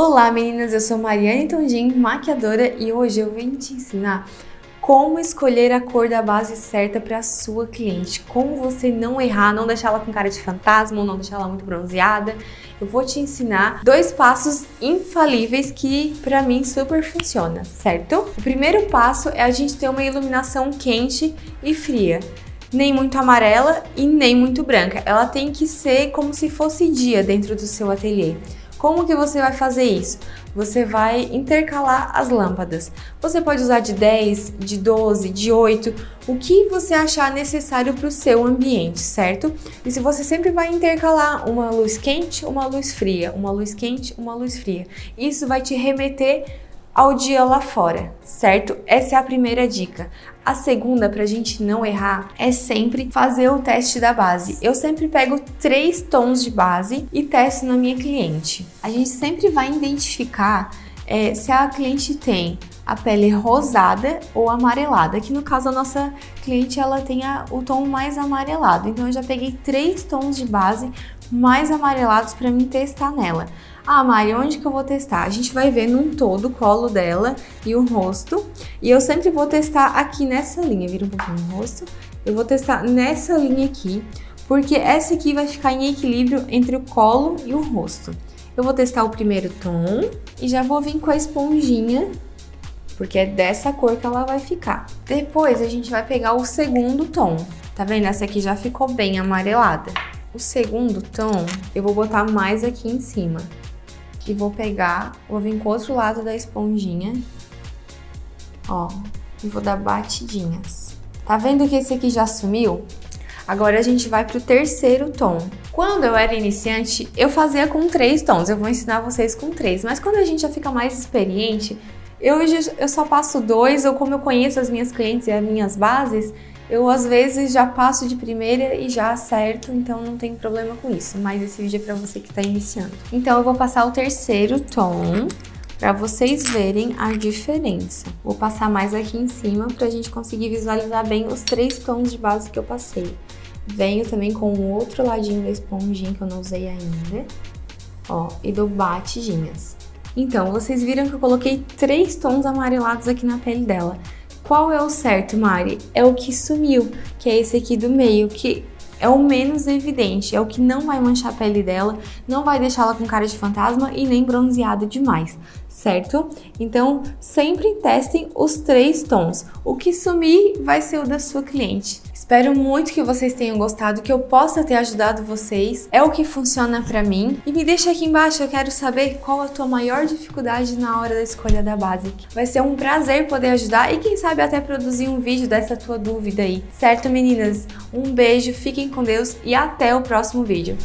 Olá meninas, eu sou Mariane Tondim, maquiadora e hoje eu vim te ensinar como escolher a cor da base certa para sua cliente, como você não errar, não deixar ela com cara de fantasma, não deixar ela muito bronzeada. Eu vou te ensinar dois passos infalíveis que para mim super funciona, certo? O primeiro passo é a gente ter uma iluminação quente e fria nem muito amarela e nem muito branca. Ela tem que ser como se fosse dia dentro do seu ateliê. Como que você vai fazer isso? Você vai intercalar as lâmpadas. Você pode usar de 10, de 12, de 8, o que você achar necessário para o seu ambiente, certo? E se você sempre vai intercalar uma luz quente, uma luz fria, uma luz quente, uma luz fria, isso vai te remeter ao dia lá fora, certo? Essa é a primeira dica. A segunda, para a gente não errar, é sempre fazer o teste da base. Eu sempre pego três tons de base e testo na minha cliente. A gente sempre vai identificar é, se a cliente tem a pele rosada ou amarelada, que no caso a nossa cliente ela tem a, o tom mais amarelado. Então eu já peguei três tons de base mais amarelados para mim testar nela. Ah, Mari, onde que eu vou testar? A gente vai ver num todo o colo dela e o rosto. E eu sempre vou testar aqui nessa linha. Vira um pouquinho o rosto. Eu vou testar nessa linha aqui, porque essa aqui vai ficar em equilíbrio entre o colo e o rosto. Eu vou testar o primeiro tom e já vou vir com a esponjinha, porque é dessa cor que ela vai ficar. Depois a gente vai pegar o segundo tom. Tá vendo? Essa aqui já ficou bem amarelada. O segundo tom eu vou botar mais aqui em cima e vou pegar, vou vir com o outro lado da esponjinha, ó, e vou dar batidinhas. Tá vendo que esse aqui já sumiu? Agora a gente vai pro terceiro tom. Quando eu era iniciante, eu fazia com três tons, eu vou ensinar vocês com três, mas quando a gente já fica mais experiente, eu, eu só passo dois, ou como eu conheço as minhas clientes e as minhas bases, eu às vezes já passo de primeira e já acerto, então não tem problema com isso. Mas esse vídeo é para você que está iniciando. Então eu vou passar o terceiro tom para vocês verem a diferença. Vou passar mais aqui em cima para a gente conseguir visualizar bem os três tons de base que eu passei. Venho também com o outro ladinho da esponjinha que eu não usei ainda, ó, e dou batidinhas. Então, vocês viram que eu coloquei três tons amarelados aqui na pele dela. Qual é o certo, Mari? É o que sumiu, que é esse aqui do meio, que é o menos evidente, é o que não vai manchar a pele dela, não vai deixá-la com cara de fantasma e nem bronzeada demais, certo? Então, sempre testem os três tons. O que sumir vai ser o da sua cliente. Espero muito que vocês tenham gostado, que eu possa ter ajudado vocês. É o que funciona para mim. E me deixa aqui embaixo, eu quero saber qual a tua maior dificuldade na hora da escolha da base. Vai ser um prazer poder ajudar e quem sabe até produzir um vídeo dessa tua dúvida aí. Certo, meninas? Um beijo, fiquem com Deus e até o próximo vídeo.